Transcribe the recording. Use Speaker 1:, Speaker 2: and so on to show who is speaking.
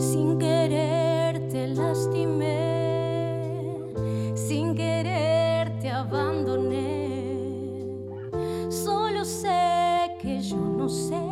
Speaker 1: sin querer te lastimé, sin querer te abandoné. Solo sé que yo no sé.